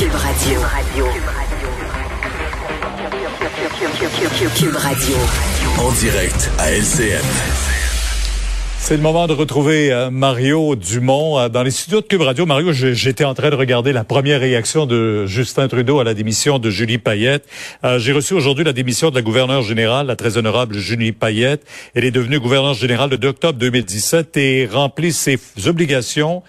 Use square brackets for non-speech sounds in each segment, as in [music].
Cube Radio. Cube Radio. En direct à LCN. C'est le moment de retrouver euh, Mario Dumont euh, dans les studios de Cube Radio. Mario, j'étais en train de regarder la première réaction de Justin Trudeau à la démission de Julie Payette. Euh, J'ai reçu aujourd'hui la démission de la gouverneure générale, la très honorable Julie Payette. Elle est devenue gouverneure générale de octobre 2017 et remplit ses obligations.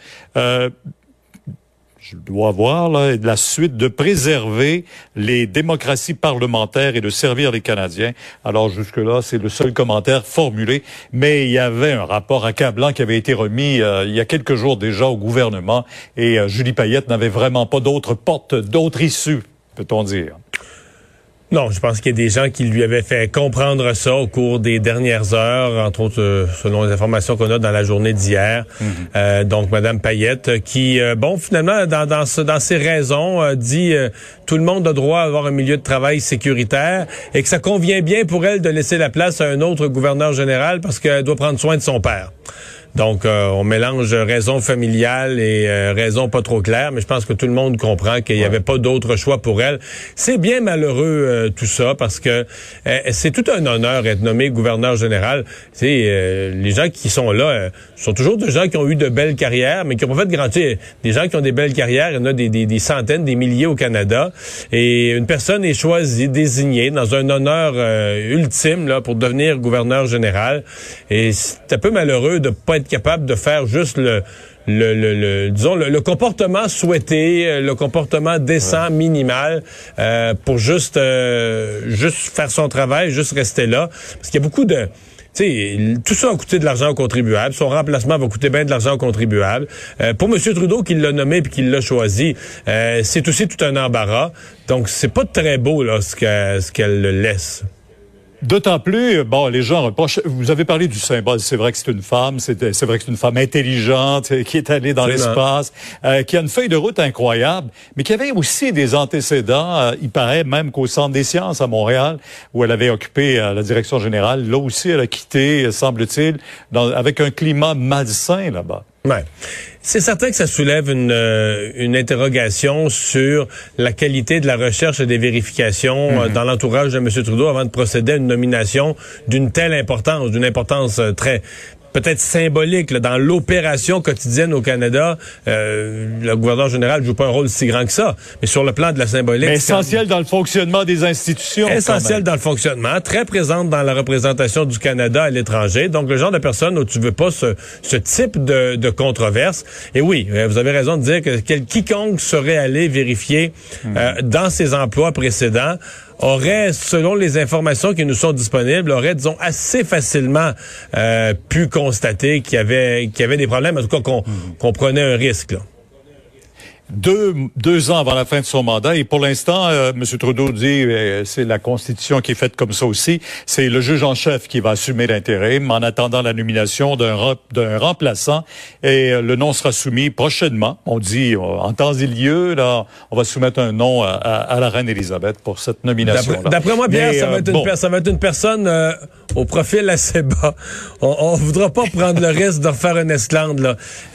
Je dois avoir là, la suite de préserver les démocraties parlementaires et de servir les Canadiens. Alors jusque-là, c'est le seul commentaire formulé, mais il y avait un rapport accablant qui avait été remis euh, il y a quelques jours déjà au gouvernement et euh, Julie Payette n'avait vraiment pas d'autre porte, d'autre issue, peut-on dire. Non, je pense qu'il y a des gens qui lui avaient fait comprendre ça au cours des dernières heures, entre autres euh, selon les informations qu'on a dans la journée d'hier. Euh, donc, Madame Payette, qui, euh, bon, finalement, dans, dans, ce- dans ses raisons, dit euh, tout le monde a droit à avoir un milieu de travail sécuritaire et que ça convient bien pour elle de laisser la place à un autre gouverneur général parce qu'elle doit prendre soin de son père. Donc, euh, on mélange raison familiale et euh, raison pas trop claire, mais je pense que tout le monde comprend qu'il n'y avait pas d'autre choix pour elle. C'est bien malheureux euh, tout ça parce que euh, c'est tout un honneur d'être nommé gouverneur général. C'est euh, les gens qui sont là euh, sont toujours des gens qui ont eu de belles carrières, mais qui ont pas fait de grand. tu sais, Des gens qui ont des belles carrières, il y en a des, des, des centaines, des milliers au Canada, et une personne est choisie, désignée dans un honneur euh, ultime là pour devenir gouverneur général. Et c'est un peu malheureux de pas être capable de faire juste le le, le, le- disons le, le comportement souhaité, euh, le comportement décent minimal euh, pour juste euh, juste faire son travail, juste rester là, parce qu'il y a beaucoup de tu sais, tout ça a coûté de l'argent aux contribuables. Son remplacement va coûter bien de l'argent aux contribuables. Euh, pour M. Trudeau, qui l'a nommé puis qui l'a choisi, euh, c'est aussi tout un embarras. Donc, c'est pas très beau là ce qu'elle ce qu'elle le laisse. D'autant plus, bon, les gens reprochent. Vous avez parlé du symbole. C'est vrai que c'est une femme. C'est c'est vrai que c'est une femme intelligente euh, qui est allée dans l'espace, euh, qui a une feuille de route incroyable, mais qui avait aussi des antécédents. euh, il paraît même qu'au Centre des sciences à Montréal, où elle avait occupé euh, la direction générale, là aussi, elle a quitté, semble-t-il, dans- avec un climat malsain là-bas. Ouais. C'est certain que ça soulève une, euh, une interrogation sur la qualité de la recherche et des vérifications euh, dans l'entourage de M. Trudeau avant de procéder à une nomination d'une telle importance, d'une importance euh, très peut-être symbolique là, dans l'opération quotidienne au Canada. Euh, le gouverneur général joue pas un rôle si grand que ça, mais sur le plan de la symbolique, Mais c'est quand- essentiel dans le fonctionnement des institutions. même. dans le fonctionnement, très présente dans la représentation du Canada à l'étranger. Donc, le genre de personne où tu veux pas ce, ce type de, de controverse. Et oui, euh, vous avez raison de dire que quel, quiconque serait allé vérifier euh, dans ses emplois précédents aurait, selon les informations qui nous sont disponibles, aurait, disons, assez facilement euh, pu constater qu'il y avait, y avait des problèmes, en tout cas qu'on qu'on prenait un risque. Là. Deux, deux ans avant la fin de son mandat. Et pour l'instant, euh, M. Trudeau dit, euh, c'est la Constitution qui est faite comme ça aussi, c'est le juge en chef qui va assumer l'intérim en attendant la nomination d'un d'un remplaçant. Et euh, le nom sera soumis prochainement. On dit, euh, en temps et lieu, là, on va soumettre un nom à, à- à la reine Élisabeth pour cette nomination. D'après moi, Pierre, ça, va être une, per- ça va être une personne euh, au profil assez bas. On, on voudra pas prendre le risque de refaire une.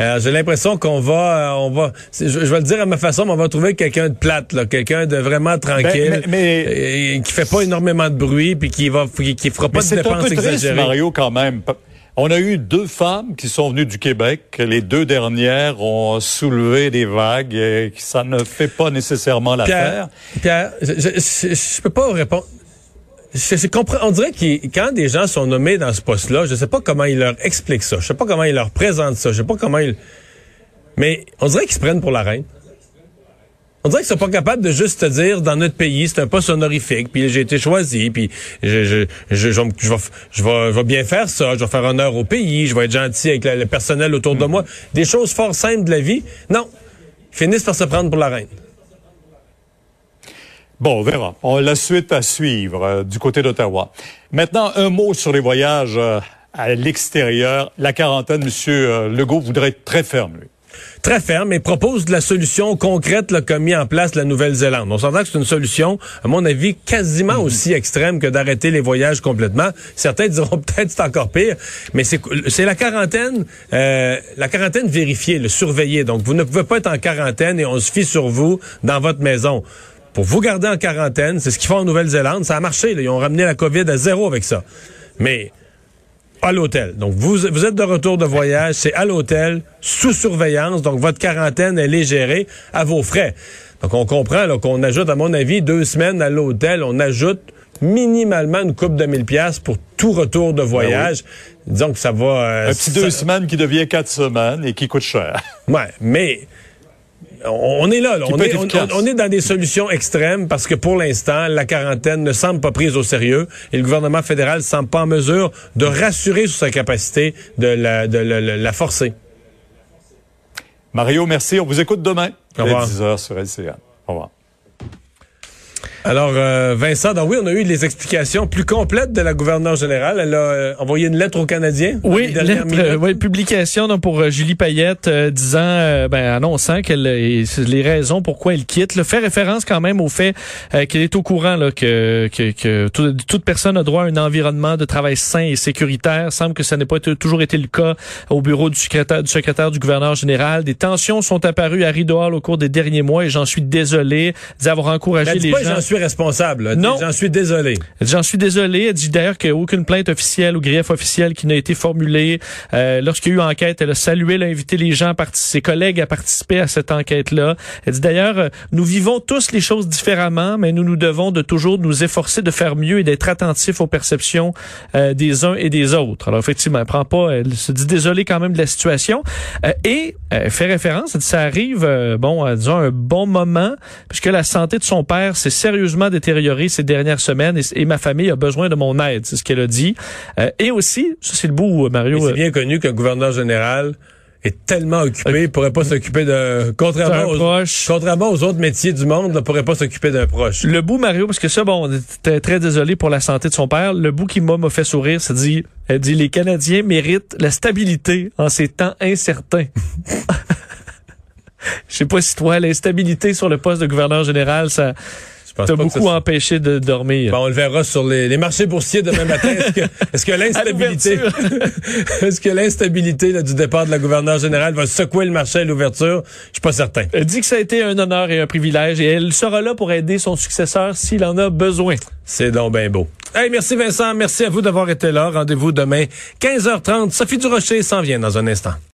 Euh, J'ai l'impression qu'on va, euh, on va, je, je vais le dire à ma façon, mais on va trouver quelqu'un de plate, là, quelqu'un de vraiment tranquille, Ben, mais- mais- qui fait pas énormément de bruit, puis qui va, qui, qui fera pas de un dépenses triste, exagérées. Mario, quand même. On a eu deux femmes qui sont venues du Québec. Les deux dernières ont soulevé des vagues et ça ne fait pas nécessairement l'affaire. Pierre, Pierre, je, je, je- je peux pas répondre. Je, je comprends. On dirait que quand des gens sont nommés dans ce poste-là, je sais pas comment ils leur expliquent ça. Je sais pas comment ils leur présentent ça. Je sais pas comment ils. Mais on dirait qu'ils se prennent pour la reine. On dirait qu'ils sont pas capables de juste te dire dans notre pays c'est un poste honorifique puis j'ai été choisi puis je je je, je, vais, je vais je vais bien faire ça je vais faire honneur au pays je vais être gentil avec le, personnel autour de moi des choses fort simples de la vie? Non finissent par se prendre pour la reine. Bon, on verra. On a la suite à suivre euh, du côté d'Ottawa. Maintenant, un mot sur les voyages euh, à l'extérieur. La quarantaine, Monsieur euh, Legault voudrait être très ferme, lui très ferme et propose de la solution concrète qu'a mis en place la Nouvelle-Zélande. On s'entend que c'est une solution, à mon avis, quasiment aussi extrême que d'arrêter les voyages complètement. Certains diront [laughs] peut-être c'est encore pire, mais c'est la quarantaine, euh, la quarantaine vérifiée, le surveillé. Donc, vous ne pouvez pas être en quarantaine et on se fie sur vous dans votre maison pour vous garder en quarantaine. C'est ce qu'ils font en Nouvelle-Zélande. Ça a marché. Ils ont ramené la COVID à zéro avec ça. Mais à l'hôtel. Donc, vous, vous êtes de retour de voyage, c'est à l'hôtel, sous surveillance. Donc, votre quarantaine, elle est gérée à vos frais. Donc, on comprend qu'on ajoute, à mon avis, deux semaines à l'hôtel. On ajoute minimalement une coupe de 1000 pièces pour tout retour de voyage. Ben Disons que ça va... Euh, Un petit deux semaines qui devient quatre semaines et qui coûte cher. Ouais, mais on est là, On, est, dans des solutions extrêmes parce que pour l'instant, la quarantaine ne semble pas prise au sérieux et le gouvernement fédéral ne semble pas en mesure de rassurer sur sa capacité de la, de la, forcer. Mario, merci. On vous écoute demain. À 10h sur LCA. Au revoir. Alors, euh, Vincent, donc oui, on a eu les explications plus complètes de la gouverneure générale. Elle a euh, envoyé une lettre aux Canadiens. Oui, lettre, euh, oui, publication donc, pour Julie Payette disant, ben, annonçant qu'elle les raisons pourquoi elle quitte. Le fait référence quand même au fait qu'elle est au courant là, que, que, que toute personne a droit à un environnement de travail sain et sécuritaire. Semble que ça n'a pas toujours été le cas au bureau du secrétaire du, secrétaire du gouverneur général. Des tensions sont apparues à Rideau au cours des derniers mois et j'en suis désolé d'avoir encouragé les gens responsable. Non. J'en suis désolé. J'en suis désolé. Elle dit d'ailleurs qu'il n'y a aucune plainte officielle ou grief officiel qui n'a été formulée. Euh, Lorsqu'il y a eu enquête, elle a salué, elle a invité les gens, ses collègues à participer à cette enquête-là. Elle dit d'ailleurs, euh, nous vivons tous les choses différemment, mais nous nous devons de toujours nous efforcer de faire mieux et d'être attentifs aux perceptions euh, des uns et des autres. Alors effectivement, elle prend pas, elle se dit désolée quand même de la situation. Euh, et elle fait référence, elle dit, ça arrive, euh, bon, disons, un bon moment, puisque la santé de son père s'est sérieusement détérioré ces dernières semaines et, ma famille a besoin de mon aide, c'est ce qu'elle a dit. Euh, et aussi, ça c'est le bout, Mario. C'est euh, bien connu qu'un gouverneur général est tellement occupé, il pourrait pas s'occuper de contrairement aux, contrairement aux autres métiers du monde, ne pourrait pas s'occuper d'un proche. Le bout Mario parce que ça bon, était très désolé pour la santé de son père, le bout qui m'a fait sourire, c'est dit elle dit les Canadiens méritent la stabilité en ces temps incertains. [laughs] Je sais pas si toi l'instabilité sur le poste de gouverneur général ça T'as beaucoup empêché de dormir. on le verra sur les, marchés boursiers demain matin. Est-ce que, [laughs] l'instabilité, [laughs] est-ce que l'instabilité du départ de la gouverneure générale va secouer le marché à l'ouverture? Je suis pas certain. Elle dit que ça a été un honneur et un privilège et elle sera là pour aider son successeur s'il en a besoin. C'est donc bien beau. Hey, merci Vincent, merci à vous d'avoir été là. Rendez-vous demain 15h30. Sophie Durocher s'en vient dans un instant.